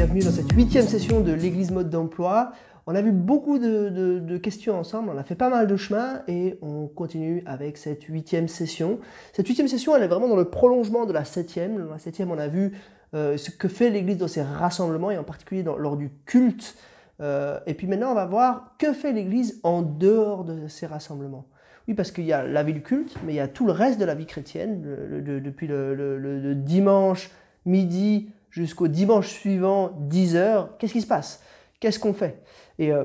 bienvenue dans cette huitième session de l'Église mode d'emploi. On a vu beaucoup de, questions ensemble, on a fait pas mal de chemin et on continue avec cette huitième session. Cette huitième session, elle est vraiment dans le prolongement de la septième. Dans la septième, on a vu euh, ce que fait l'Église dans ses rassemblements et en particulier lors du culte. Euh, et puis maintenant, on va voir que fait l'Église en dehors de ces rassemblements. Oui, parce qu'il y a la vie du culte, mais il y a tout le reste de la vie chrétienne, depuis le dimanche midi jusqu'au dimanche suivant, 10 heures, qu'est-ce qui se passe? Qu'est-ce qu'on fait? Et euh,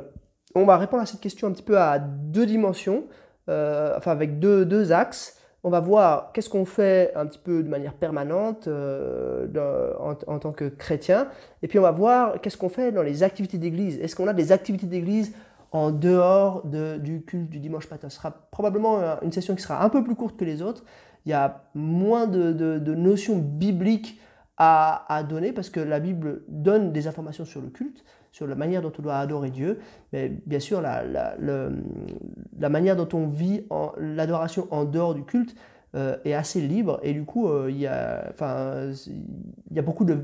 on va répondre à cette question un petit peu à deux dimensions, euh, enfin avec deux, deux, axes. On va voir qu'est-ce qu'on fait un petit peu de manière permanente euh, en, tant que chrétien. Et puis on va voir qu'est-ce qu'on fait dans les activités d'église. Est-ce qu'on a des activités d'église en dehors de, du culte du dimanche matin? Ce sera probablement une session qui sera un peu plus courte que les autres. Il y a moins de, de notions bibliques à, donner parce que la Bible donne des informations sur le culte, sur la manière dont on doit adorer Dieu, mais bien sûr la, la, manière dont on vit l'adoration en dehors du culte euh, est assez libre et du coup euh, il, y a, il y a beaucoup de,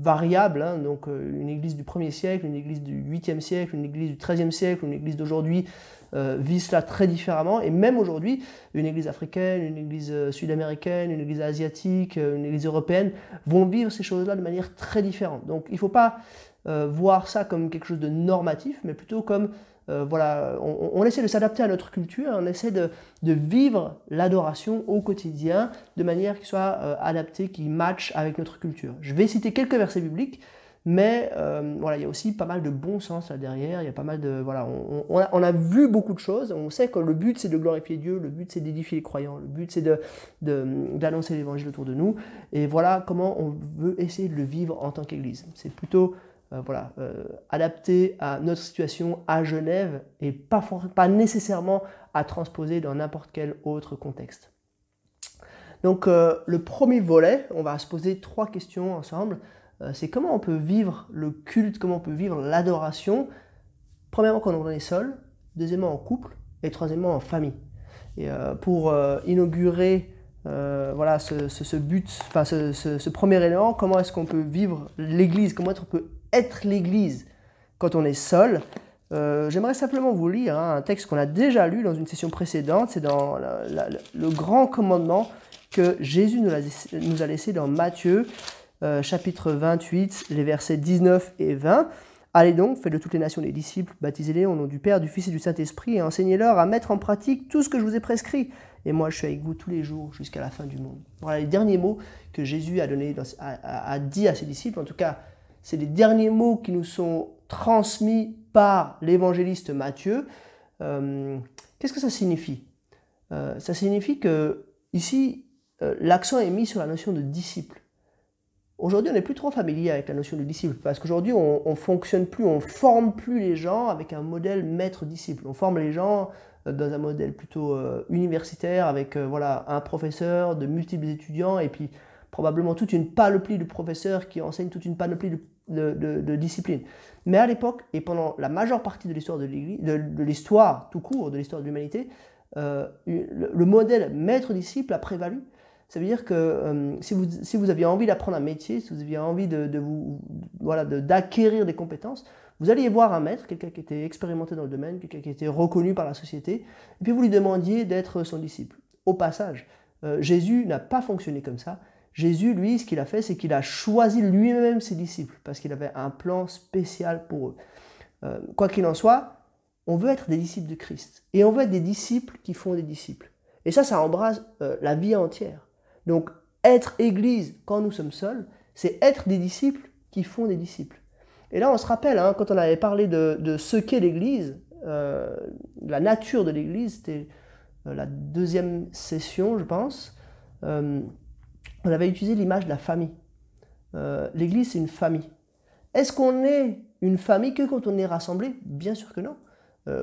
variables, hein. donc euh, une église du 1er siècle, une église du 8e siècle, une église du 13e siècle, une église d'aujourd'hui vit cela très différemment. Et même aujourd'hui, une église africaine, une église sud-américaine, une église asiatique, une église européenne vont vivre ces choses-là de manière très différente. Donc il ne faut pas voir ça comme quelque chose de normatif, mais plutôt comme voilà, on, essaie de s'adapter à notre culture, on essaie de, de vivre l'adoration au quotidien de manière qui soit adaptée, qui matche avec notre culture. Je vais citer quelques versets bibliques mais euh, voilà, il y a aussi pas mal de bon sens là derrière. Il y a pas mal de voilà, on, a, vu beaucoup de choses. On sait que le but c'est de glorifier Dieu, le but c'est d'édifier les croyants, le but c'est de, d'annoncer l'évangile autour de nous. Et voilà comment on veut essayer de le vivre en tant qu'Église. C'est plutôt euh, voilà, euh, adapté à notre situation à Genève et pas, pas nécessairement à transposer dans n'importe quel autre contexte. Donc le premier volet, on va se poser trois questions ensemble. Euh, c'est comment on peut vivre le culte, comment on peut vivre l'adoration, premièrement quand on est seul, deuxièmement en couple, et troisièmement en famille. Et euh, pour euh, inaugurer voilà, ce, but, enfin ce, premier élément, comment est-ce qu'on peut vivre l'Église, comment est-ce qu'on peut être l'Église quand on est seul, J'aimerais simplement vous lire hein, un texte qu'on a déjà lu dans une session précédente, c'est dans le grand commandement que Jésus nous a, nous a laissé dans Matthieu euh, chapitre 28, les versets 19 et 20. Allez donc, faites de toutes les nations des disciples, baptisez-les au nom du Père, du Fils et du Saint-Esprit, et enseignez-leur à mettre en pratique tout ce que je vous ai prescrit. Et moi, je suis avec vous tous les jours jusqu'à la fin du monde. Voilà les derniers mots que Jésus a, donné, a, dit à ses disciples. En tout cas, c'est les derniers mots qui nous sont transmis par l'évangéliste Matthieu. Euh, qu'est-ce que ça signifie? Euh, Ça signifie que ici, l'accent est mis sur la notion de disciple. Aujourd'hui, on n'est plus trop familier avec la notion de disciple, parce qu'aujourd'hui, on ne fonctionne plus, on forme plus les gens avec un modèle maître-disciple. On forme les gens euh, dans un modèle plutôt euh, universitaire, avec euh, voilà, un professeur, de multiples étudiants, et puis probablement toute une panoplie de professeurs qui enseignent toute une panoplie de, disciplines. Mais à l'époque, et pendant la majeure partie de l'histoire de l'Église, de, l'histoire tout court, de l'histoire de l'humanité, le modèle maître-disciple a prévalu ça veut dire que euh, si, vous, si, vous, aviez envie d'apprendre un métier, si vous aviez envie de, vous, voilà, d'acquérir des compétences, vous alliez voir un maître, quelqu'un qui était expérimenté dans le domaine, quelqu'un qui était reconnu par la société, et puis vous lui demandiez d'être son disciple. Au passage, euh, Jésus n'a pas fonctionné comme ça. Jésus, lui, ce qu'il a fait, c'est qu'il a choisi lui-même ses disciples, parce qu'il avait un plan spécial pour eux. Euh, quoi qu'il en soit, on veut être des disciples de Christ. Et on veut être des disciples qui font des disciples. Et ça, ça embrase la vie entière. Donc, être Église quand nous sommes seuls, c'est être des disciples qui font des disciples. Et là, on se rappelle, hein, quand on avait parlé de, ce qu'est l'Église, euh, la nature de l'Église, c'était euh, la deuxième session, je pense, euh, on avait utilisé l'image de la famille. L'Église, c'est une famille. Est-ce qu'on est une famille que quand on est rassemblé? Bien sûr que non.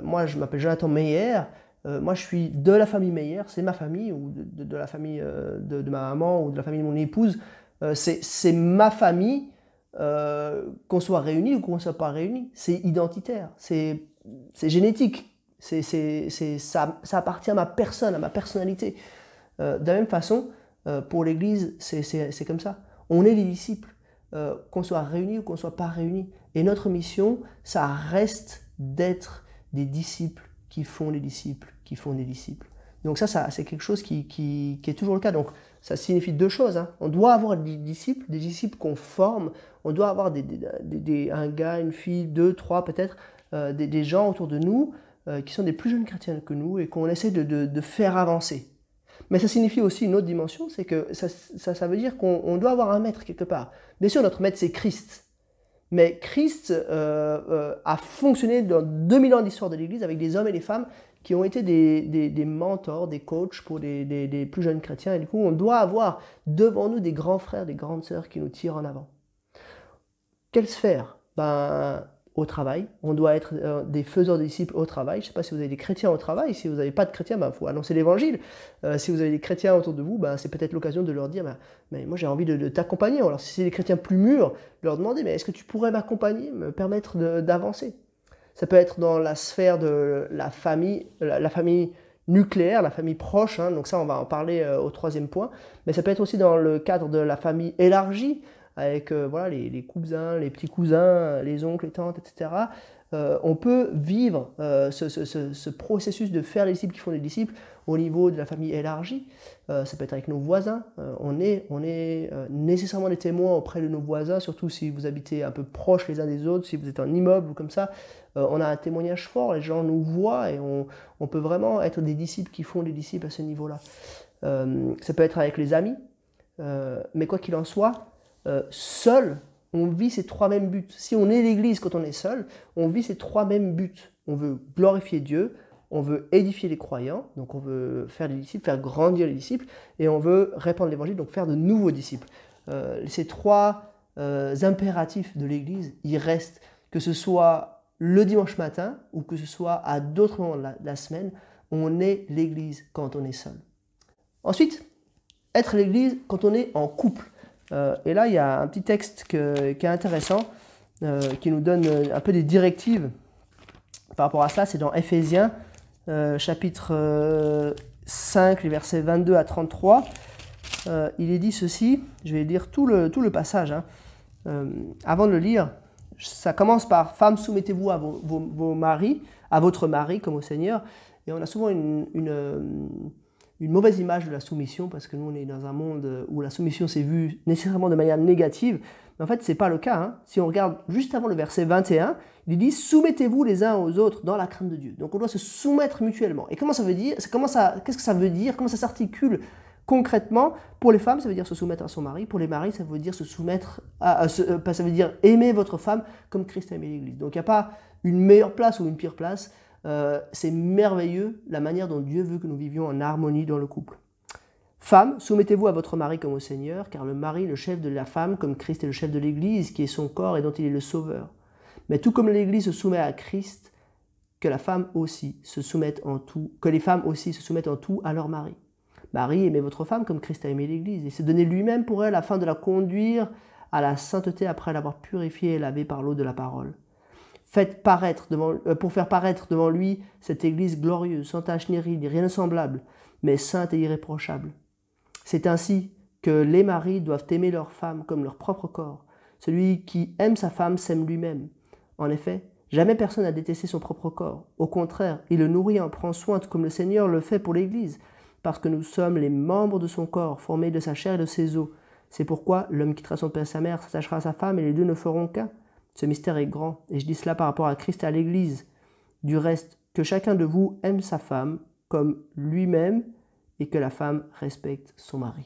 moi, je m'appelle Jonathan Meyer, euh, moi je suis de la famille Meyer, c'est ma famille, ou de, la famille euh, de, ma maman, ou de la famille de mon épouse, euh, c'est ma famille, qu'on soit réunis ou qu'on ne soit pas réunis. C'est identitaire, c'est génétique, c'est ça, ça, appartient à ma personne, à ma personnalité. de la même façon, pour l'Église, c'est comme ça. On est les disciples. euh, qu'on soit réunis ou qu'on ne soit pas réunis. Et notre mission, ça reste d'être des disciples qui font les disciples, qui font des disciples. Donc ça, c'est quelque chose qui, est toujours le cas. Donc ça signifie deux choses. Hein. On doit avoir des disciples, des disciples qu'on forme. On doit avoir des, des, un gars, une fille, deux, trois peut-être, euh, des, gens autour de nous euh, qui sont des plus jeunes chrétiens que nous et qu'on essaie de, faire avancer. Mais ça signifie aussi une autre dimension, c'est que ça, ça, veut dire qu'on doit avoir un maître quelque part. Bien sûr, notre maître, c'est Christ. Mais Christ euh, euh, a fonctionné dans 2000 ans d'histoire de l'Église avec des hommes et des femmes qui ont été des, mentors, des coachs pour des, des, plus jeunes chrétiens. Et du coup, on doit avoir devant nous des grands frères, des grandes sœurs qui nous tirent en avant. Quelle sphère? Ben, au travail. On doit être euh, des faiseurs de disciples au travail. Je ne sais pas si vous avez des chrétiens au travail. Si vous n'avez pas de chrétiens, il ben, faut annoncer l'évangile. Euh, si vous avez des chrétiens autour de vous, ben, c'est peut-être l'occasion de leur dire ben, mais moi j'ai envie de, t'accompagner. Alors si c'est des chrétiens plus mûrs, leur demander mais est-ce que tu pourrais m'accompagner, me permettre d'avancer? Ça peut être dans la sphère de la famille, la, famille nucléaire, la famille proche, hein. donc ça on va en parler euh, au troisième point, mais ça peut être aussi dans le cadre de la famille élargie, avec euh, voilà, les, cousins, les petits cousins, les oncles, les tantes, etc. Euh, on peut vivre euh, ce, processus de faire les disciples qui font des disciples au niveau de la famille élargie. ça peut être avec nos voisins. on est, on est nécessairement des témoins auprès de nos voisins, surtout si vous habitez un peu proches les uns des autres, si vous êtes un immeuble ou comme ça. on a un témoignage fort, les gens nous voient et on, on, peut vraiment être des disciples qui font des disciples à ce niveau-là. ça peut être avec les amis, mais quoi qu'il en soit, euh, seul, on vit ces trois mêmes buts. Si on est l'Église quand on est seul, on vit ces trois mêmes buts. On veut glorifier Dieu, on veut édifier les croyants, donc on veut faire des disciples, faire grandir les disciples, et on veut répandre l'Évangile, donc faire de nouveaux disciples. Euh, ces trois euh, impératifs de l'Église, ils restent, que ce soit le dimanche matin ou que ce soit à d'autres moments de la semaine, on est l'Église quand on est seul. Ensuite, être l'Église quand on est en couple. Euh, et là, il y a un petit texte qui est intéressant, euh, qui nous donne euh, un peu des directives par rapport à ça. C'est dans Ephésiens, chapitre 5, les versets 22 à 33. il est dit ceci, je vais lire tout le, tout le passage. Hein. avant de le lire, ça commence par Femmes, soumettez-vous à vos, maris, à votre mari comme au Seigneur. Et on a souvent une mauvaise image de la soumission, parce que nous, on est dans un monde où la soumission s'est vue nécessairement de manière négative. Mais en fait, ce n'est pas le cas. Hein. Si on regarde juste avant le verset 21, il dit Soumettez-vous les uns aux autres dans la crainte de Dieu. Donc on doit se soumettre mutuellement. Et comment ça veut dire comment ça, Qu'est-ce que ça veut dire Comment ça s'articule concrètement? Pour les femmes, ça veut dire se soumettre à son mari. Pour les maris, ça veut dire se soumettre à. Euh, ça veut dire aimer votre femme comme Christ a aimé l'Église. Donc il n'y a pas une meilleure place ou une pire place. Euh, c'est merveilleux la manière dont Dieu veut que nous vivions en harmonie dans le couple. Femme, soumettez-vous à votre mari comme au Seigneur, car le mari est le chef de la femme, comme Christ est le chef de l'Église, qui est son corps et dont il est le sauveur. Mais tout comme l'Église se soumet à Christ, que la femme aussi se soumette en tout, que les femmes aussi se soumettent en tout à leur mari. Mari, aimez votre femme comme Christ a aimé l'Église, et s'est donné lui-même pour elle afin de la conduire à la sainteté après l'avoir purifiée et lavée par l'eau de la parole paraître devant, euh, pour faire paraître devant lui cette Église glorieuse, sans tache ni ride, rien de semblable, mais sainte et irréprochable. C'est ainsi que les maris doivent aimer leur femme comme leur propre corps. Celui qui aime sa femme s'aime lui-même. En effet, jamais personne n'a détesté son propre corps. Au contraire, il le nourrit en prend soin, comme le Seigneur le fait pour l'Église, parce que nous sommes les membres de son corps, formés de sa chair et de ses os. C'est pourquoi l'homme quittera son père et sa mère, s'attachera à sa femme, et les deux ne feront qu'un. Ce mystère est grand, et je dis cela par rapport à Christ et à l'Église. Du reste, que chacun de vous aime sa femme comme lui-même, et que la femme respecte son mari.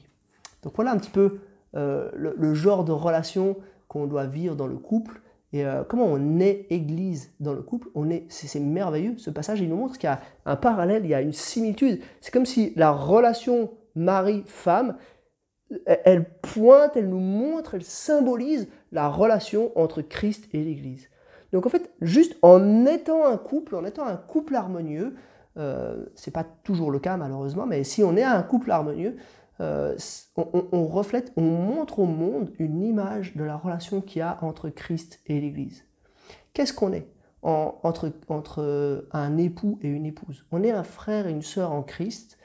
Donc voilà un petit peu euh, le, genre de relation qu'on doit vivre dans le couple, et euh, comment on est Église dans le couple. On est, c'est, merveilleux. Ce passage, il nous montre qu'il y a un parallèle, il y a une similitude. C'est comme si la relation mari-femme, elle pointe, elle nous montre, elle symbolise la relation entre Christ et l'Église. Donc en fait, juste en étant un couple, en étant un couple harmonieux, euh, c'est pas toujours le cas malheureusement, mais si on est un couple harmonieux, euh, on, reflète, on montre au monde une image de la relation qu'il y a entre Christ et l'Église. Qu'est-ce qu'on est entre, entre un époux et une épouse? On est un frère et une sœur en Christ,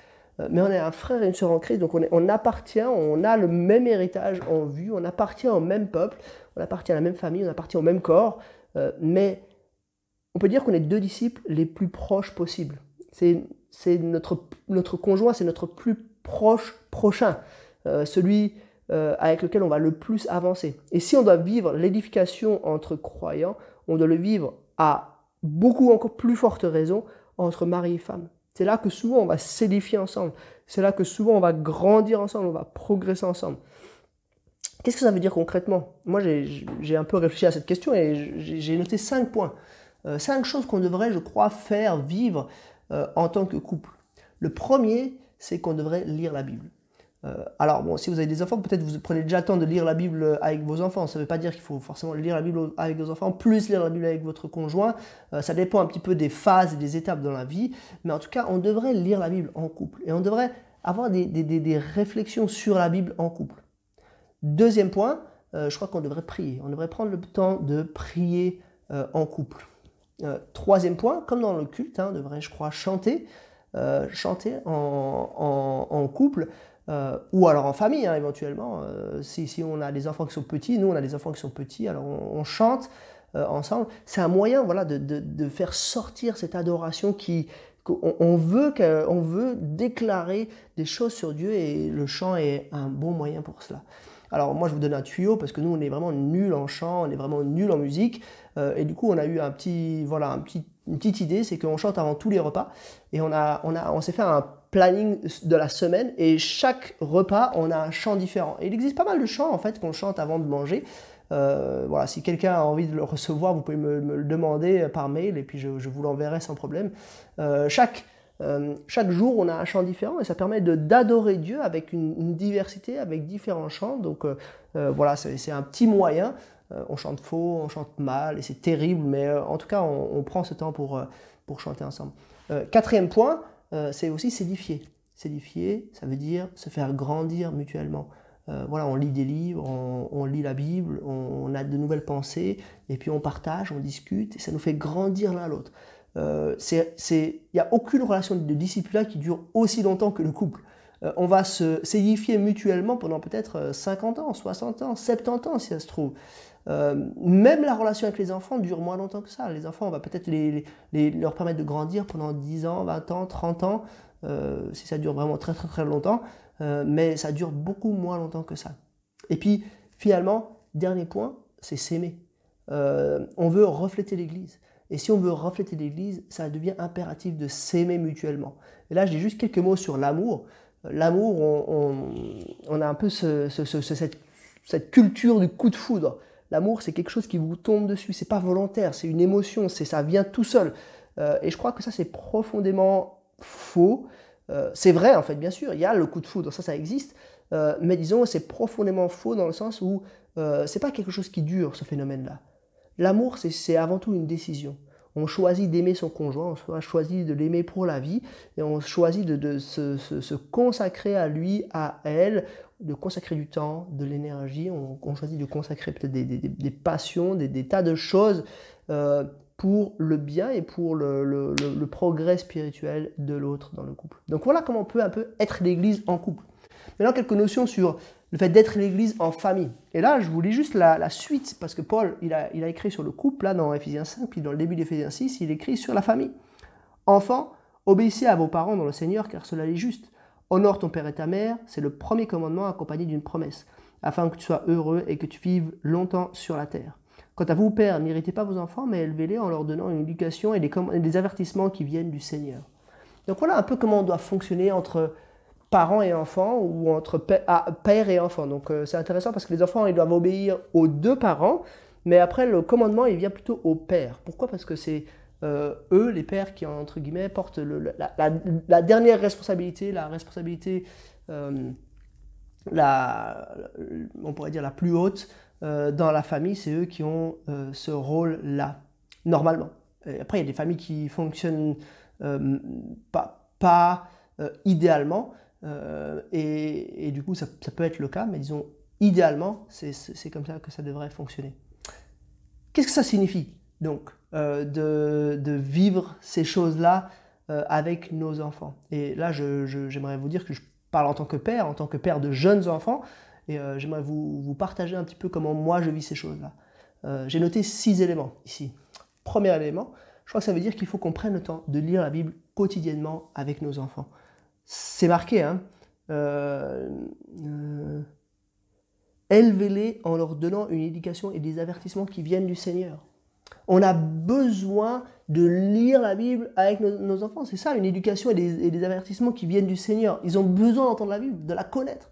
mais on est un frère et une sœur en Christ, donc on, appartient, on a le même héritage en vue, on appartient au même peuple, on appartient à la même famille, on appartient au même corps, mais on peut dire qu'on est deux disciples les plus proches possibles. C'est notre, conjoint, c'est notre plus proche prochain, celui euh, avec lequel on va le plus avancer. Et si on doit vivre l'édification entre croyants, on doit le vivre à beaucoup encore plus forte raison entre mari et femme. C'est là que souvent on va s'édifier ensemble. C'est là que souvent on va grandir ensemble, on va progresser ensemble. Qu'est-ce que ça veut dire concrètement? Moi, j'ai un peu réfléchi à cette question et j'ai noté cinq points. Euh, cinq choses qu'on devrait, je crois, faire vivre euh, en tant que couple. Le premier, c'est qu'on devrait lire la Bible. Euh, alors, bon, si vous avez des enfants, peut-être vous prenez déjà le temps de lire la Bible avec vos enfants. Ça ne veut pas dire qu'il faut forcément lire la Bible avec vos enfants, plus lire la Bible avec votre conjoint. Euh, ça dépend un petit peu des phases et des étapes dans la vie. Mais en tout cas, on devrait lire la Bible en couple. Et on devrait avoir des, des, réflexions sur la Bible en couple. Deuxième point, euh, je crois qu'on devrait prier. On devrait prendre le temps de prier en couple. troisième point, comme dans le culte, hein, on devrait, je crois, chanter. chanter en, en couple. Euh, ou alors en famille hein, éventuellement. Euh, si, on a des enfants qui sont petits, nous on a des enfants qui sont petits, alors on, chante euh, ensemble. C'est un moyen voilà, de, de, faire sortir cette adoration qui on veut, on veut déclarer des choses sur Dieu et le chant est un bon moyen pour cela. Alors moi je vous donne un tuyau parce que nous on est vraiment nul en chant, on est vraiment nul en musique et du coup on a eu un petit voilà un petit une petite idée, c'est qu'on chante avant tous les repas et on a on a on s'est fait un planning de la semaine et chaque repas, on a un chant différent. Il existe pas mal de chants en fait qu'on chante avant de manger. Euh, voilà, si quelqu'un a envie de le recevoir, vous pouvez me, le demander par mail et puis je, vous l'enverrai sans problème. Euh, chaque, euh, chaque jour, on a un chant différent et ça permet d'adorer Dieu avec une, diversité, avec différents chants. Donc voilà, c'est un petit moyen. on chante faux, on chante mal et c'est terrible, mais en tout cas, on, on, prend ce temps pour, pour chanter ensemble. quatrième point, euh, c'est aussi s'édifier. S'édifier, ça veut dire se faire grandir mutuellement. Euh, voilà, on lit des livres, on, lit la Bible, on, a de nouvelles pensées, et puis on partage, on discute, et ça nous fait grandir l'un l'autre. Euh, il n'y a aucune relation de discipline qui dure aussi longtemps que le couple. on va s'édifier mutuellement pendant peut-être 50 ans, 60 ans, 70 ans si ça se trouve. Euh, même la relation avec les enfants dure moins longtemps que ça. Les enfants, on va peut-être les, leur permettre de grandir pendant 10 ans, 20 ans, 30 ans, euh, si ça dure vraiment très très très longtemps, euh, mais ça dure beaucoup moins longtemps que ça. Et puis, finalement, dernier point, c'est s'aimer. on veut refléter l'Église. Et si on veut refléter l'Église, ça devient impératif de s'aimer mutuellement. Et là, dis juste quelques mots sur l'amour. L'amour, on, a un peu cette culture du coup de foudre. L'amour, c'est quelque chose qui vous tombe dessus. C'est pas volontaire, c'est une émotion, c'est ça vient tout seul. Euh, et je crois que ça, c'est profondément faux. Euh, c'est vrai, en fait, bien sûr, il y a le coup de foudre, ça, ça existe. Euh, mais disons, c'est profondément faux dans le sens où c'est pas quelque chose qui dure, ce phénomène-là. L'amour, c'est avant tout une décision. On choisit d'aimer son conjoint, on choisit de l'aimer pour la vie, et on choisit de, se, consacrer à lui, à elle, de consacrer du temps, de l'énergie, on, choisit de consacrer peut-être des, passions, des, tas de choses euh, pour le bien et pour le, progrès spirituel de l'autre dans le couple. Donc voilà comment on peut un peu être l'église en couple. Maintenant, quelques notions sur le fait d'être l'église en famille. Et là, je vous lis juste la, suite, parce que Paul, il a, il a, écrit sur le couple, là, dans Ephésiens 5, puis dans le début d'Ephésiens 6, il écrit sur la famille. Enfants, obéissez à vos parents dans le Seigneur, car cela est juste. Honore ton père et ta mère, c'est le premier commandement accompagné d'une promesse, afin que tu sois heureux et que tu vives longtemps sur la terre. Quant à vous, père, n'irritez pas vos enfants, mais élevez-les en leur donnant une éducation et des, des avertissements qui viennent du Seigneur. Donc voilà un peu comment on doit fonctionner entre parents et enfants ou entre ah, père et enfant. Donc euh, c'est intéressant parce que les enfants ils doivent obéir aux deux parents, mais après le commandement il vient plutôt au père. Pourquoi? Parce que c'est euh, eux, les pères, qui entre guillemets portent la, dernière responsabilité, la responsabilité, euh, la, on pourrait dire la plus haute dans la famille, c'est eux qui ont ce rôle-là, normalement. Après il y a des familles qui fonctionnent pas, idéalement, euh, et, du coup, ça, peut être le cas, mais disons, idéalement, c'est comme ça que ça devrait fonctionner. Qu'est-ce que ça signifie, donc, euh, de, vivre ces choses-là avec nos enfants. Et là, j'aimerais vous dire que je parle en tant que père, en tant que père de jeunes enfants, et j'aimerais vous, vous, partager un petit peu comment moi je vis ces choses-là. J'ai noté six éléments ici. Premier élément, je crois que ça veut dire qu'il faut qu'on prenne le temps de lire la Bible quotidiennement avec nos enfants. C'est marqué, hein euh, euh, Élevez-les en leur donnant une éducation et des avertissements qui viennent du Seigneur. On a besoin de lire la Bible avec nos, enfants. C'est ça, une éducation et des, avertissements qui viennent du Seigneur. Ils ont besoin d'entendre la Bible, de la connaître.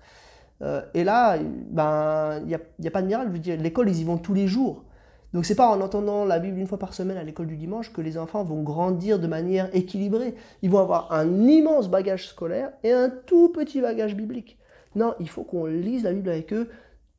Euh, et là, ben, il n'y a, a, pas de miracle. Je veux dire, l'école, ils y vont tous les jours. Donc c'est pas en entendant la Bible une fois par semaine à l'école du dimanche que les enfants vont grandir de manière équilibrée. Ils vont avoir un immense bagage scolaire et un tout petit bagage biblique. Non, il faut qu'on lise la Bible avec eux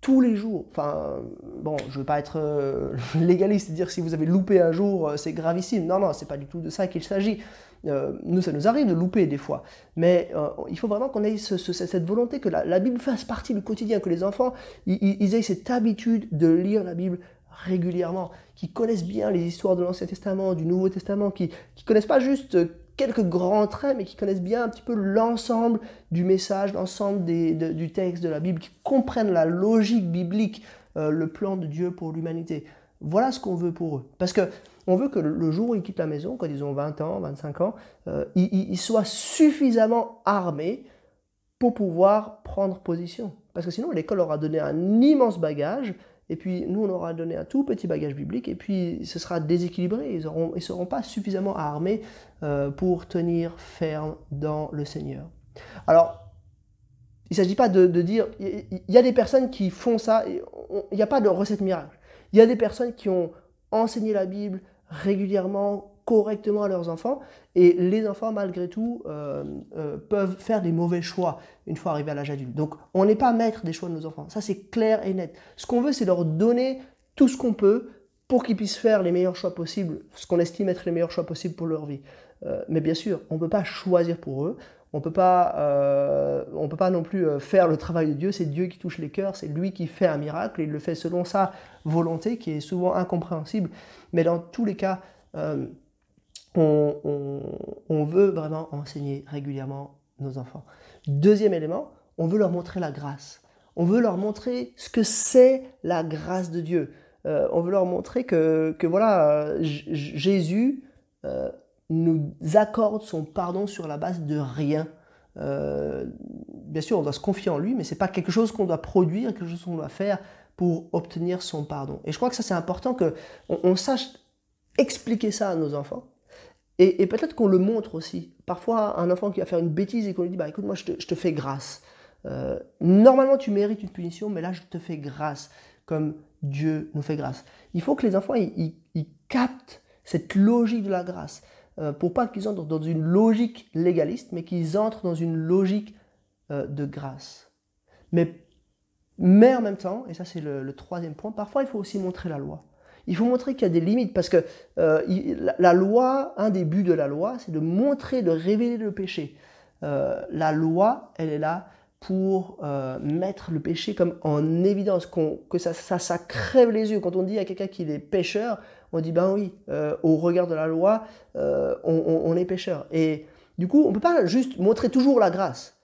tous les jours. Enfin, bon, je ne veux pas être euh, légaliste et dire si vous avez loupé un jour, euh, c'est gravissime. Non, non, c'est pas du tout de ça qu'il s'agit. Euh, nous, ça nous arrive de louper des fois. Mais il faut vraiment qu'on ait cette volonté que la, Bible fasse partie du quotidien, que les enfants, ils aient cette habitude de lire la Bible régulièrement, qui connaissent bien les histoires de l'Ancien Testament, du Nouveau Testament, qui ne connaissent pas juste quelques grands traits, mais qui connaissent bien un petit peu l'ensemble du message, l'ensemble du texte de la Bible, qui comprennent la logique biblique, euh, le plan de Dieu pour l'humanité. Voilà ce qu'on veut pour eux. Parce que on veut que le jour où ils quittent la maison, quand ils ont 20 ans, 25 ans, euh, ils, soient suffisamment armés pour pouvoir prendre position. Parce que sinon, l'école leur a donné un immense bagage, et puis nous, on aura donné un tout petit bagage biblique, et puis ce sera déséquilibré, ils ne ils seront pas suffisamment armés euh, pour tenir ferme dans le Seigneur. Alors, il ne s'agit pas de, dire, il y a des personnes qui font ça, il n'y a pas de recette miracle. Il y a des personnes qui ont enseigné la Bible régulièrement, correctement à leurs enfants. Et les enfants, malgré tout, euh, euh, peuvent faire des mauvais choix une fois arrivés à l'âge adulte. Donc, on n'est pas maître des choix de nos enfants. Ça, c'est clair et net. Ce qu'on veut, c'est leur donner tout ce qu'on peut pour qu'ils puissent faire les meilleurs choix possibles, ce qu'on estime être les meilleurs choix possibles pour leur vie. Euh, mais bien sûr, on ne peut pas choisir pour eux. On peut on peut pas non plus faire le travail de Dieu. C'est Dieu qui touche les cœurs, c'est lui qui fait un miracle. Et il le fait selon sa volonté, qui est souvent incompréhensible. Mais dans tous les cas, on, veut vraiment enseigner régulièrement nos enfants. Deuxième élément, on veut leur montrer la grâce. On veut leur montrer ce que c'est la grâce de Dieu. Euh, on veut leur montrer que, voilà, Jésus euh, nous accorde son pardon sur la base de rien. Euh, bien sûr, on doit se confier en lui, mais ce n'est pas quelque chose qu'on doit produire, quelque chose qu'on doit faire pour obtenir son pardon. Et je crois que ça c'est important qu'on on sache expliquer ça à nos enfants et, peut-être qu'on le montre aussi. Parfois, un enfant qui va faire une bêtise et qu'on lui dit, bah écoute, moi je te, fais grâce. Euh, normalement, tu mérites une punition, mais là, je te fais grâce, comme Dieu nous fait grâce. Il faut que les enfants, ils, captent cette logique de la grâce, euh, pour pas qu'ils entrent dans une logique légaliste, mais qu'ils entrent dans une logique euh, de grâce. Mais, mais en même temps, et ça c'est le troisième point, parfois il faut aussi montrer la loi il faut montrer qu'il y a des limites parce que euh, la, loi, un des buts de la loi, c'est de montrer, de révéler le péché. Euh, la loi, elle est là pour euh, mettre le péché comme en évidence, que ça, ça, crève les yeux. Quand on dit à quelqu'un qu'il est pécheur, on dit ben oui, au regard de la loi, on, est pécheur. Et du coup, on ne peut pas juste montrer toujours la grâce.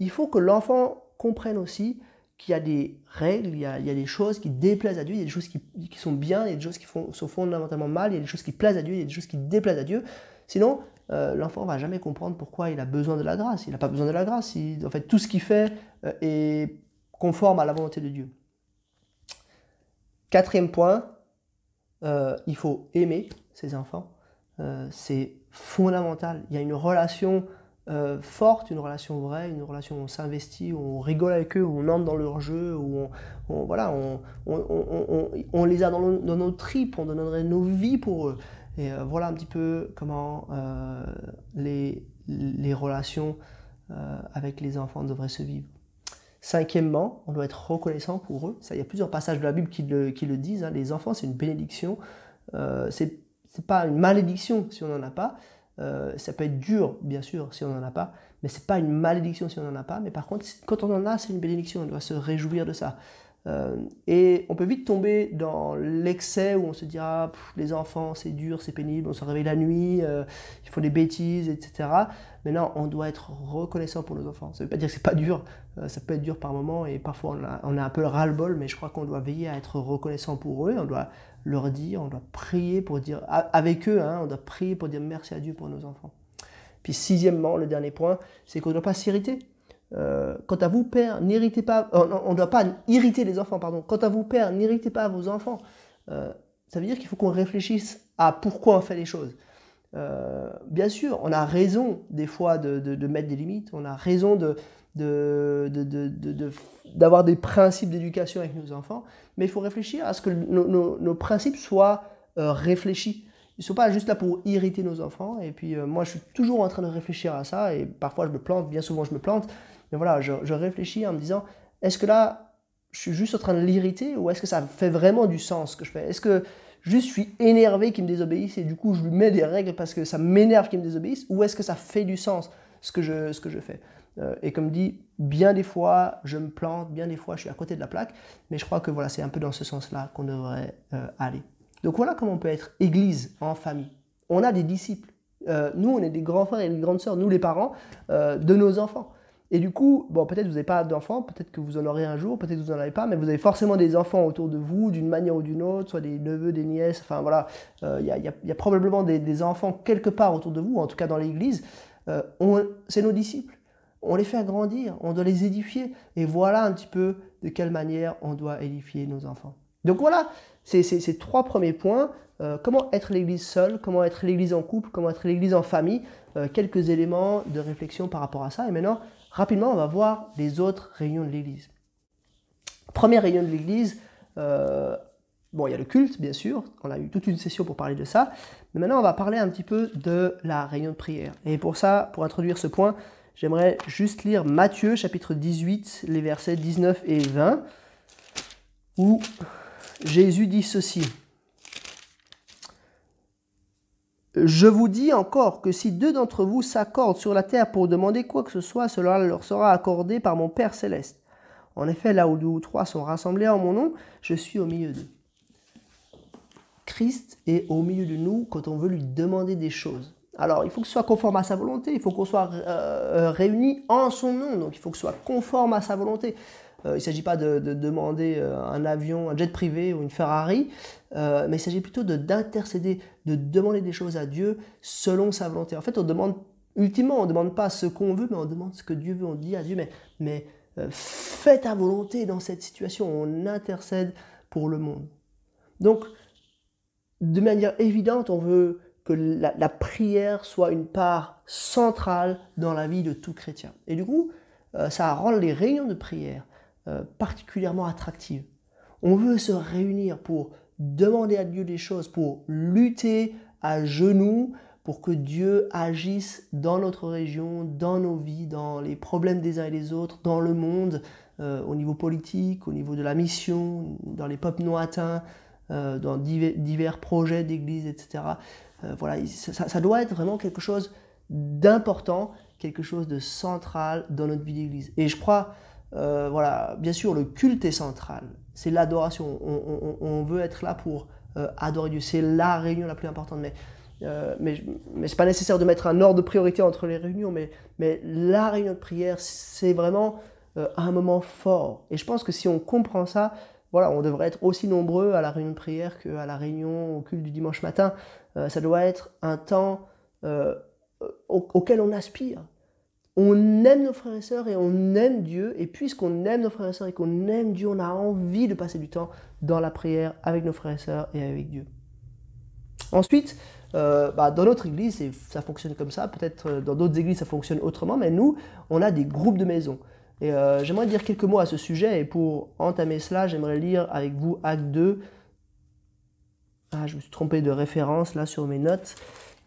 Il faut que l'enfant comprenne aussi qu'il y a des règles, il y a, des choses qui déplaisent à Dieu, il y a des choses qui, sont bien, il y a des choses qui sont fondamentalement mal, il y a des choses qui plaisent à Dieu, il y a des choses qui déplaisent à Dieu. Sinon, euh, l'enfant va jamais comprendre pourquoi il a besoin de la grâce. Il n'a pas besoin de la grâce. en fait, tout ce qu'il fait euh, est conforme à la volonté de Dieu. Quatrième point, euh, il faut aimer ses enfants. c'est fondamental. Il y a une relation euh, forte, une relation vraie, une relation où on s'investit, où on rigole avec eux, où on entre dans leur jeu, où on, voilà, on, les a dans, nos tripes, on donnerait nos vies pour eux. Et euh, voilà un petit peu comment euh, les, les, relations avec les enfants devraient se vivre. Cinquièmement, on doit être reconnaissant pour eux. Ça, il y a plusieurs passages de la Bible qui le, qui le disent. Hein. Les enfants, c'est une bénédiction. c'est pas une malédiction si on n'en a pas. Euh, ça peut être dur, bien sûr, si on n'en a pas, mais c'est pas une malédiction si on n'en a pas. Mais par contre, quand on en a, c'est une bénédiction. On doit se réjouir de ça. Euh, et on peut vite tomber dans l'excès où on se dit ah, les enfants c'est dur, c'est pénible, on se réveille la nuit, euh, ils font des bêtises, etc. Mais non, on doit être reconnaissant pour nos enfants. Ça ne veut pas dire que c'est pas dur, ça peut être dur par moment et parfois on a, on a un peu le ras-le-bol, mais je crois qu'on doit veiller à être reconnaissant pour eux, on doit leur dire, on doit prier pour dire, avec eux, hein, on doit prier pour dire merci à Dieu pour nos enfants. Puis sixièmement, le dernier point, c'est qu'on ne doit pas s'irriter. Euh, quant à vous, père, n'irritez pas, euh, on ne doit pas irriter les enfants, pardon. Quant à vous, père, n'irritez pas vos enfants. Euh, ça veut dire qu'il faut qu'on réfléchisse à pourquoi on fait les choses. bien sûr, on a raison des fois de, mettre des limites, on a raison de, d'avoir des principes d'éducation avec nos enfants, mais il faut réfléchir à ce que nos, principes soient réfléchis. Ils ne sont pas juste là pour irriter nos enfants. Et puis moi, je suis toujours en train de réfléchir à ça. Et parfois, je me plante, bien souvent, je me plante. Mais voilà, je, réfléchis en me disant, est-ce que là, je suis juste en train de l'irriter ou est-ce que ça fait vraiment du sens ce que je fais? Est-ce que juste je suis énervé qu'il me désobéisse et du coup je lui mets des règles parce que ça m'énerve qu'il me désobéisse ou est-ce que ça fait du sens ce que je, ce que je fais? euh, Et comme dit, bien des fois je me plante, bien des fois je suis à côté de la plaque, mais je crois que voilà, c'est un peu dans ce sens-là qu'on devrait euh, aller. Donc voilà comment on peut être église en famille. On a des disciples. Euh, nous, on est des grands frères et des grandes sœurs, nous les parents, de nos enfants. Et du coup, bon, peut-être vous n'avez pas d'enfants, peut-être que vous en aurez un jour, peut-être que vous n'en avez pas, mais vous avez forcément des enfants autour de vous, d'une manière ou d'une autre, soit des neveux, des nièces, enfin voilà, il euh, y, a, probablement des, enfants quelque part autour de vous, en tout cas dans l'Église. Euh, c'est nos disciples. On les fait grandir, on doit les édifier. Et voilà un petit peu de quelle manière on doit édifier nos enfants. Donc voilà, c'est ces trois premiers points. Euh, comment être l'Église seule, comment être l'Église en couple, comment être l'Église en famille? quelques éléments de réflexion par rapport à ça. Et maintenant, rapidement, on va voir les autres réunions de l'Église. Première réunion de l'Église, euh, bon, il y a le culte, bien sûr, on a eu toute une session pour parler de ça, mais maintenant on va parler un petit peu de la réunion de prière. Et pour ça, pour introduire ce point, j'aimerais juste lire Matthieu chapitre 18, les versets 19 et 20, où Jésus dit ceci. Je vous dis encore que si deux d'entre vous s'accordent sur la terre pour demander quoi que ce soit, cela leur sera accordé par mon Père céleste. En effet, là où deux ou trois sont rassemblés en mon nom, je suis au milieu d'eux. Christ est au milieu de nous quand on veut lui demander des choses. Alors, il faut que ce soit conforme à sa volonté, il faut qu'on soit euh, euh, réunis en son nom, donc il faut que ce soit conforme à sa volonté. Euh, il ne s'agit pas de, demander euh, un avion, un jet privé ou une Ferrari, mais il s'agit plutôt d'intercéder, de, demander des choses à Dieu selon sa volonté. En fait, on demande, ultimement, on ne demande pas ce qu'on veut, mais on demande ce que Dieu veut. On dit à Dieu, mais, mais fais ta volonté dans cette situation. On intercède pour le monde. Donc, de manière évidente, on veut que la, prière soit une part centrale dans la vie de tout chrétien. Et du coup, ça rend les réunions de prière euh, particulièrement attractive. On veut se réunir pour demander à Dieu des choses, pour lutter à genoux, pour que Dieu agisse dans notre région, dans nos vies, dans les problèmes des uns et des autres, dans le monde, euh, au niveau politique, au niveau de la mission, dans les peuples non atteints, euh, dans divers, projets d'église, etc. voilà, ça, doit être vraiment quelque chose d'important, quelque chose de central dans notre vie d'église. Et je crois euh, voilà, bien sûr, le culte est central. C'est l'adoration. On, veut être là pour euh, adorer Dieu. C'est la réunion la plus importante. Mais, euh, mais, mais pas nécessaire de mettre un ordre de priorité entre les réunions. Mais, mais la réunion de prière, c'est vraiment un moment fort. Et je pense que si on comprend ça, voilà, on devrait être aussi nombreux à la réunion de prière qu'à la réunion au culte du dimanche matin. Ça doit être un temps auquel on aspire on aime nos frères et sœurs et on aime Dieu. Et puisqu'on aime nos frères et sœurs et qu'on aime Dieu, on a envie de passer du temps dans la prière avec nos frères et sœurs et avec Dieu. Ensuite, euh, bah, dans notre église, ça fonctionne comme ça. Peut-être euh, dans d'autres églises, ça fonctionne autrement. Mais nous, on a des groupes de maisons. Et euh, j'aimerais dire quelques mots à ce sujet. Et pour entamer cela, j'aimerais lire avec vous Acte 2. Ah, je me suis trompé de référence là sur mes notes.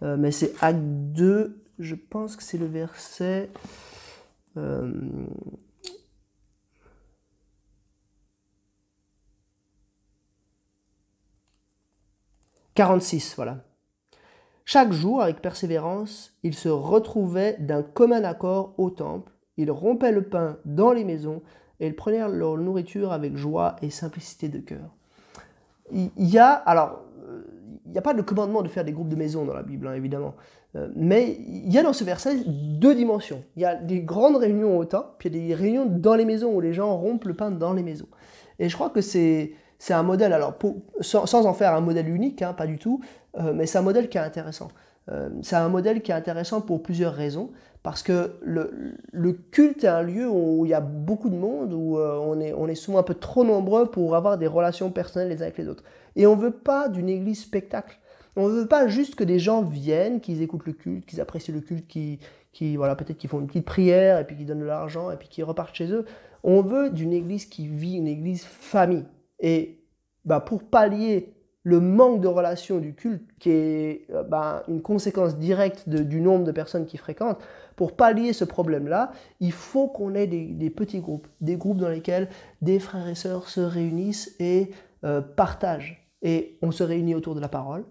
mais c'est Acte 2, je pense que c'est le verset... 46, euh, voilà. Chaque jour, avec persévérance, ils se retrouvaient d'un commun accord au temple, ils rompaient le pain dans les maisons et ils prenaient leur nourriture avec joie et simplicité de cœur. Il y a, alors, euh, il n'y a pas de commandement de faire des groupes de maison dans la Bible, hein, évidemment. Euh, mais il y a dans ce verset deux dimensions. Il y a des grandes réunions au temps, puis il y a des réunions dans les maisons où les gens rompent le pain dans les maisons. Et je crois que c'est un modèle, alors sans, en faire un modèle unique, hein, pas du tout, euh, mais c'est un modèle qui est intéressant. c'est un modèle qui est intéressant pour plusieurs raisons. Parce que le, culte est un lieu où il y a beaucoup de monde, où on est souvent un peu trop nombreux pour avoir des relations personnelles les uns avec les autres. Et on ne veut pas d'une église spectacle. On ne veut pas juste que des gens viennent, qu'ils écoutent le culte, qu'ils apprécient le culte, qui, qui voilà, peut-être qu'ils font une petite prière et puis qu'ils donnent de l'argent et puis qu'ils repartent chez eux. On veut d'une église qui vit, une église famille. Et bah, pour pallier le manque de relation du culte, qui est euh, bah, une conséquence directe du nombre de personnes qui fréquentent, pour pallier ce problème-là, il faut qu'on ait des, petits groupes, des groupes dans lesquels des frères et sœurs se réunissent et euh, partagent. Et on se réunit autour de la parole,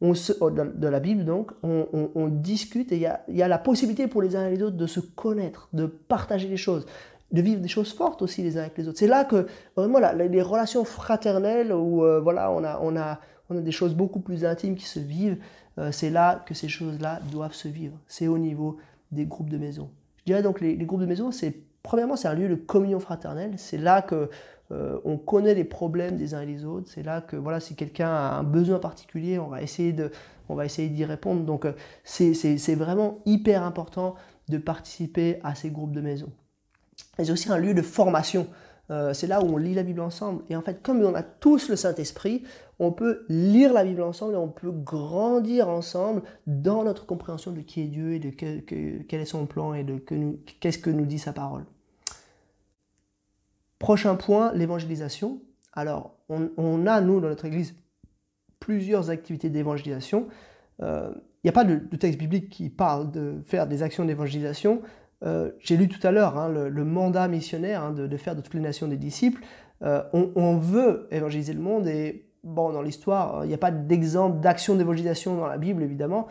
oh, de la Bible donc, on, discute et il y a, la possibilité pour les uns et les autres de se connaître, de partager les choses, de vivre des choses fortes aussi les uns avec les autres. C'est là que vraiment les relations fraternelles où euh, voilà, on a, on, a, on a des choses beaucoup plus intimes qui se vivent, euh, c'est là que ces choses-là doivent se vivre. C'est au niveau des groupes de maison. Je dirais donc les, les groupes de maison, c'est premièrement c'est un lieu de communion fraternelle. C'est là que euh, on connaît les problèmes des uns et des autres. C'est là que voilà, si quelqu'un a un besoin particulier, on va essayer de, on va essayer d'y répondre. Donc euh, c'est vraiment hyper important de participer à ces groupes de maison. C'est aussi un lieu de formation. Euh, c'est là où on lit la Bible ensemble. Et en fait, comme on a tous le Saint-Esprit, on peut lire la Bible ensemble et on peut grandir ensemble dans notre compréhension de qui est Dieu et de quel, est son plan et de qu'est-ce que nous dit sa parole. Prochain point, l'évangélisation. Alors, on, a, nous, dans notre Église, plusieurs activités d'évangélisation. Il euh, n'y a pas de, texte biblique qui parle de faire des actions d'évangélisation. Euh, j'ai lu tout à l'heure hein, le, mandat missionnaire hein, de, faire de toutes les nations des disciples. Euh, on, veut évangéliser le monde et, bon, dans l'histoire, il n'y a pas d'exemple d'action d'évangélisation dans la Bible, évidemment.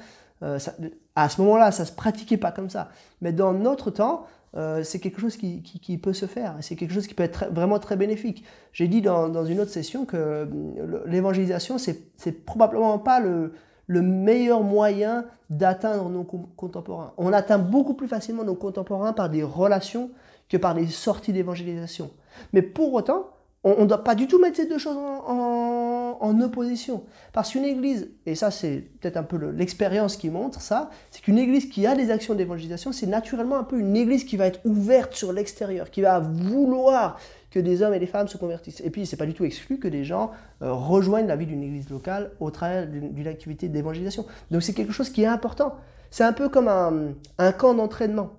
À ce moment-là, ça ne se pratiquait pas comme ça. Mais dans notre temps, euh, c'est quelque chose qui, peut se faire. C'est quelque chose qui peut être vraiment très bénéfique. J'ai dit dans, une autre session que euh, l'évangélisation, c'est probablement pas le, meilleur moyen d'atteindre nos contemporains. On atteint beaucoup plus facilement nos contemporains par des relations que par des sorties d'évangélisation. Mais pour autant, on ne doit pas du tout mettre ces deux choses en, opposition. Parce qu'une église, et ça c'est peut-être un peu l'expérience qui montre ça, c'est qu'une église qui a des actions d'évangélisation, c'est naturellement un peu une église qui va être ouverte sur l'extérieur, qui va vouloir que des hommes et des femmes se convertissent. Et puis, c'est pas du tout exclu que des gens euh, rejoignent la vie d'une église locale au travers d'une activité d'évangélisation. Donc, c'est quelque chose qui est important. C'est un peu comme un camp d'entraînement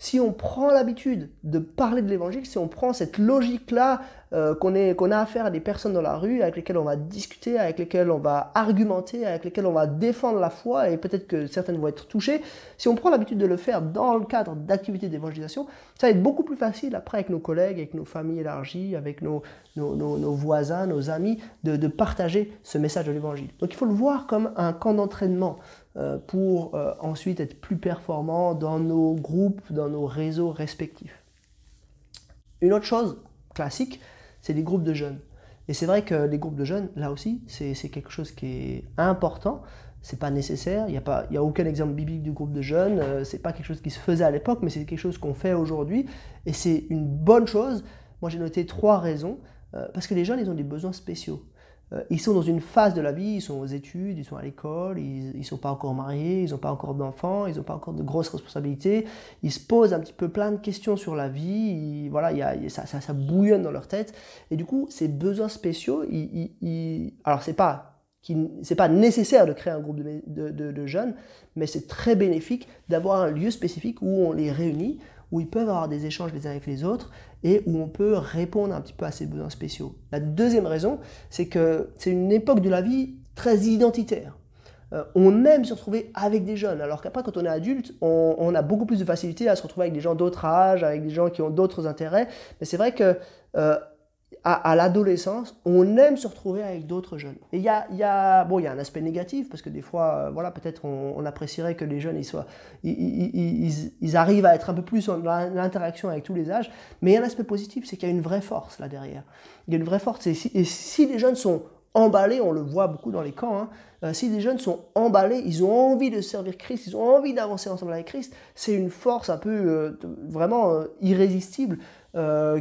si on prend l'habitude de parler de l'évangile, si on prend cette logique-là, euh, qu'on a affaire à des personnes dans la rue avec lesquelles on va discuter, avec lesquelles on va argumenter, avec lesquelles on va défendre la foi, et peut-être que certaines vont être touchées, si on prend l'habitude de le faire dans le cadre d'activités d'évangélisation, ça va être beaucoup plus facile après avec nos collègues, avec nos familles élargies, avec nos, voisins, nos amis, de partager ce message de l'évangile. Donc il faut le voir comme un camp d'entraînement. Euh, pour euh, ensuite être plus performants dans nos groupes, dans nos réseaux respectifs. Une autre chose classique, c'est les groupes de jeunes. Et c'est vrai que les groupes de jeunes, là aussi, c'est quelque chose qui est important. C'est pas nécessaire. Il n'y a, pas, a aucun exemple biblique du groupe de jeunes. Euh, c'est pas quelque chose qui se faisait à l'époque, mais c'est quelque chose qu'on fait aujourd'hui. Et c'est une bonne chose. Moi, j'ai noté trois raisons. parce que les jeunes, ils ont des besoins spéciaux. Euh, ils sont dans une phase de la vie, ils sont aux études, ils sont à l'école, ils ne sont pas encore mariés, ils n'ont pas encore d'enfants, ils n'ont pas encore de grosses responsabilités, ils se posent un petit peu plein de questions sur la vie, voilà, y a, ça, ça, bouillonne dans leur tête, et du coup, ces besoins spéciaux, ils, alors c'est pas c'est pas nécessaire de créer un groupe de, de jeunes, mais c'est très bénéfique d'avoir un lieu spécifique où on les réunit, où ils peuvent avoir des échanges les uns avec les autres et où on peut répondre un petit peu à ces besoins spéciaux. La deuxième raison, c'est que c'est une époque de la vie très identitaire. Euh, on aime se retrouver avec des jeunes, alors qu'après, quand on est adulte, on, a beaucoup plus de facilité à se retrouver avec des gens d'autre âge, avec des gens qui ont d'autres intérêts. Mais c'est vrai que euh, à, l'adolescence, on aime se retrouver avec d'autres jeunes. Et il y a, y, a, y a un aspect négatif, parce que des fois, euh, voilà, peut-être on, apprécierait que les jeunes soient, ils, arrivent à être un peu plus dans l'interaction avec tous les âges, mais il y a un aspect positif, c'est qu'il y a une vraie force là derrière. Il y a une vraie force, et si, et si les jeunes sont emballés, on le voit beaucoup dans les camps, hein, euh, si les jeunes sont emballés, ils ont envie de servir Christ, ils ont envie d'avancer ensemble avec Christ, c'est une force un peu euh, vraiment irrésistible euh,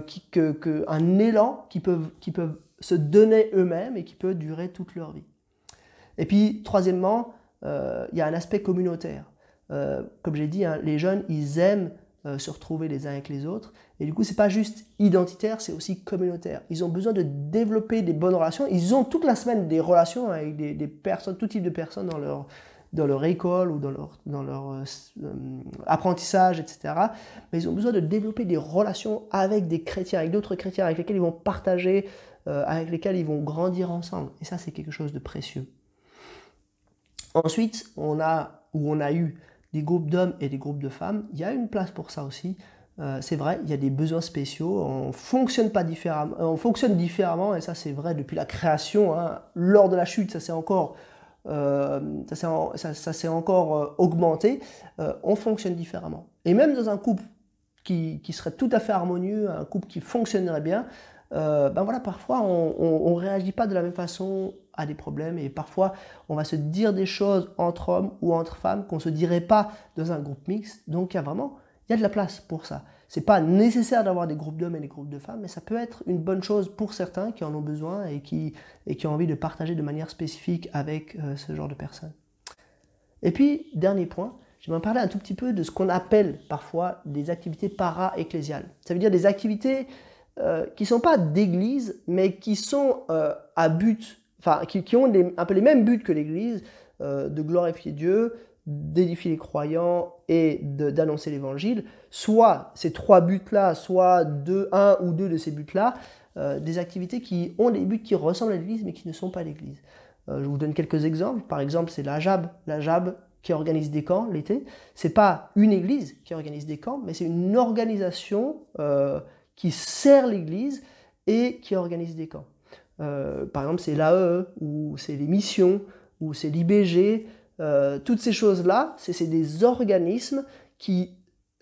un élan qui peuvent, peuvent se donner eux-mêmes et qui peut durer toute leur vie. Et puis, troisièmement, euh, il y a un aspect communautaire. Euh, comme j'ai dit, hein, les jeunes, ils aiment se retrouver les uns avec les autres. Et du coup, c'est pas juste identitaire, c'est aussi communautaire. Ils ont besoin de développer des bonnes relations. Ils ont toute la semaine des relations avec des, des personnes, tout type de personnes dans leur, dans leur école ou dans leur, euh, euh, apprentissage, etc. Mais ils ont besoin de développer des relations avec des chrétiens, avec d'autres chrétiens, avec lesquels ils vont partager, euh, avec lesquels ils vont grandir ensemble. Et ça, c'est quelque chose de précieux. Ensuite, on a, où on a eu des groupes d'hommes et des groupes de femmes, il y a une place pour ça aussi. c'est vrai, il y a des besoins spéciaux, on fonctionne pas différemment, on fonctionne différemment, et ça c'est vrai depuis la création. Hein. Lors de la chute, ça c'est encore euh, ça s'est encore euh, augmenté, euh, on fonctionne différemment. Et même dans un couple qui, serait tout à fait harmonieux, un couple qui fonctionnerait bien, ben voilà, parfois on ne réagit pas de la même façon à des problèmes et parfois on va se dire des choses entre hommes ou entre femmes qu'on ne se dirait pas dans un groupe mixte. Donc il y a vraiment il y a de la place pour ça. C'est pas nécessaire d'avoir des groupes d'hommes et des groupes de femmes, mais ça peut être une bonne chose pour certains qui en ont besoin et qui, et qui ont envie de partager de manière spécifique avec euh, ce genre de personnes. Et puis, dernier point, j'aimerais parler un tout petit peu de ce qu'on appelle parfois des activités para-ecclésiales. Ça veut dire des activités euh, qui ne sont pas d'église, mais qui sont euh, à but, enfin, qui, ont un peu les mêmes buts que l'église, de glorifier Dieu, d'édifier les croyants et d'annoncer l'évangile, soit ces trois buts-là, soit deux, un ou deux de ces buts-là, euh, des activités qui ont des buts qui ressemblent à l'Église mais qui ne sont pas l'Église. Euh, je vous donne quelques exemples. Par exemple, c'est la JAB. Qui organise des camps l'été. C'est pas une église qui organise des camps, mais c'est une organisation euh, qui sert l'église et qui organise des camps. par exemple, c'est l'AE, ou c'est les missions, ou c'est l'IBG, euh, toutes ces choses-là, c'est des organismes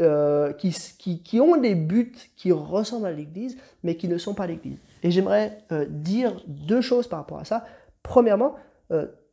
euh, qui, qui, ont des buts qui ressemblent à l'Église, mais qui ne sont pas l'Église. Et j'aimerais euh, dire deux choses par rapport à ça. Premièrement,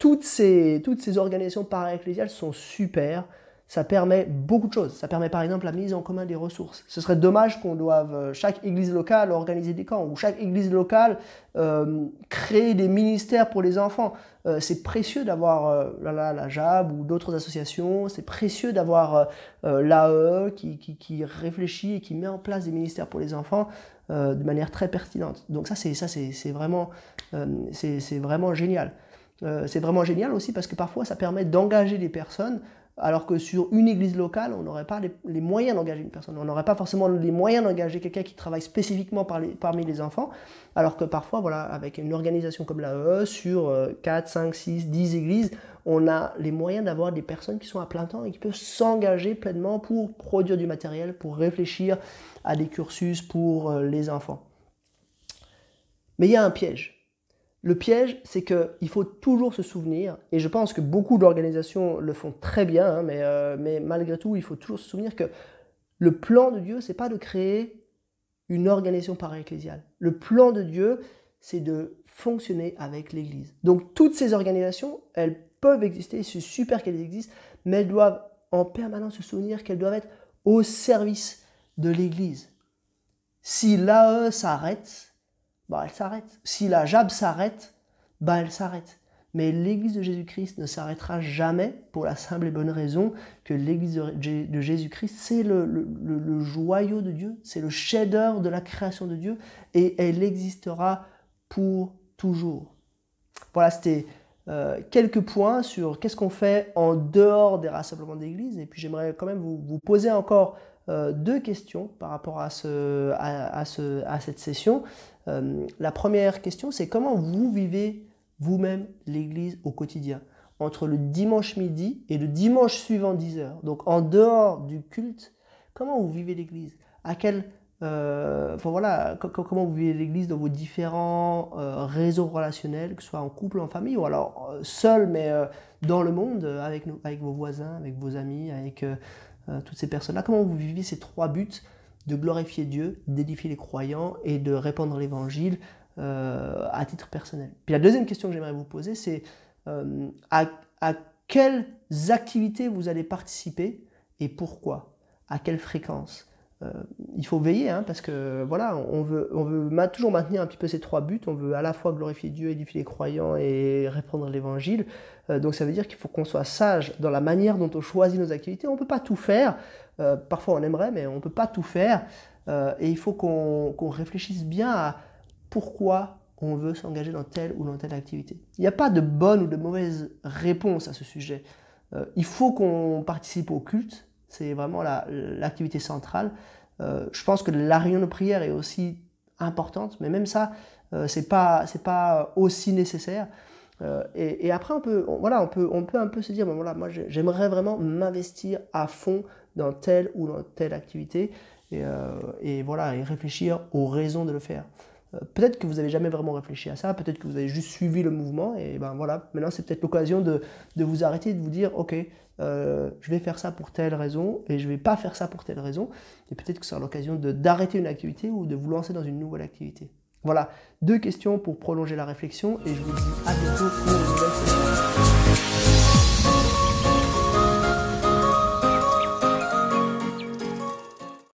toutes, ces, toutes ces organisations para-ecclésiales sont super ça permet beaucoup de choses. Ça permet par exemple la mise en commun des ressources. Ce serait dommage qu'on doive, euh, chaque église locale, organiser des camps, ou chaque église locale euh, créer des ministères pour les enfants. Euh, c'est précieux d'avoir la, JAB ou d'autres associations, c'est précieux d'avoir l'AE qui, qui, réfléchit et qui met en place des ministères pour les enfants de manière très pertinente. Donc ça, c'est, ça, c'est, vraiment, c'est, vraiment génial. c'est vraiment génial aussi parce que parfois ça permet d'engager des personnes alors que sur une église locale, on n'aurait pas les, moyens d'engager une personne. On n'aurait pas forcément les moyens d'engager quelqu'un qui travaille spécifiquement parmi les enfants, alors que parfois, voilà, avec une organisation comme l'AE, sur 4, 5, 6, 10 églises, on a les moyens d'avoir des personnes qui sont à plein temps et qui peuvent s'engager pleinement pour produire du matériel, pour réfléchir à des cursus pour euh, les enfants. Mais il y a un piège. Le piège, c'est qu'il faut toujours se souvenir, et je pense que beaucoup d'organisations le font très bien, hein, euh, mais, malgré tout, il faut toujours se souvenir que le plan de Dieu, c'est pas de créer une organisation para-ecclésiale. Le plan de Dieu, c'est de fonctionner avec l'Église. Donc toutes ces organisations, elles peuvent exister, c'est super qu'elles existent, mais elles doivent en permanence se souvenir qu'elles doivent être au service de l'Église. Si l'AE s'arrête, bah, elle s'arrête. Si la JAB s'arrête, bah, elle s'arrête. Mais l'Église de Jésus-Christ ne s'arrêtera jamais pour la simple et bonne raison que l'Église de Jésus-Christ, c'est le, joyau de Dieu, c'est le chef-d'œuvre de la création de Dieu, et elle existera pour toujours. Voilà, c'était euh, quelques points sur qu'est-ce qu'on fait en dehors des rassemblements d'Église, et puis j'aimerais quand même vous, poser encore euh, deux questions par rapport à, ce, à, ce, à cette session. Euh, la première question, c'est comment vous vivez vous-même l'Église au quotidien? Entre le dimanche midi et le dimanche suivant 10 heures. Donc en dehors du culte, comment vous vivez l'Église? À quelle euh, enfin, voilà, comment vous vivez l'Église dans vos différents réseaux relationnels, que ce soit en couple, en famille, ou alors seul, mais dans le monde, avec, nous, avec vos voisins, avec vos amis, avec toutes ces personnes-là. Comment vous vivez ces trois buts de glorifier Dieu, d'édifier les croyants et de répandre l'Évangile à titre personnel? Puis la deuxième question que j'aimerais vous poser, c'est à, à quelles activités vous allez participer et pourquoi? À quelle fréquence? euh, il faut veiller, hein, parce que voilà, on veut, on veut toujours maintenir un petit peu ces trois buts. On veut à la fois glorifier Dieu, édifier les croyants et répandre l'évangile. Euh, donc ça veut dire qu'il faut qu'on soit sage dans la manière dont on choisit nos activités. On ne peut pas tout faire. Euh, parfois on aimerait, mais on ne peut pas tout faire. et il faut qu'on réfléchisse bien à pourquoi on veut s'engager dans telle ou dans telle activité. Il n'y a pas de bonne ou de mauvaise réponse à ce sujet. il faut qu'on participe au culte, c'est vraiment l'activité centrale. Euh, je pense que la réunion de prière est aussi importante, mais même ça, euh, c'est pas c'est pas aussi nécessaire. Euh, et, après, on peut, voilà, on peut, on peut un peu se dire, voilà, moi, j'aimerais vraiment m'investir à fond dans telle ou dans telle activité, et, et voilà, et réfléchir aux raisons de le faire. Peut-être que vous n'avez jamais vraiment réfléchi à ça, peut-être que vous avez juste suivi le mouvement, et ben voilà, maintenant c'est peut-être l'occasion de, de, vous arrêter, de vous dire, ok, euh, je vais faire ça pour telle raison, et je ne vais pas faire ça pour telle raison, et peut-être que c'est l'occasion d'arrêter une activité ou de vous lancer dans une nouvelle activité. Voilà, deux questions pour prolonger la réflexion, et je vous dis à bientôt pour une nouvelle session.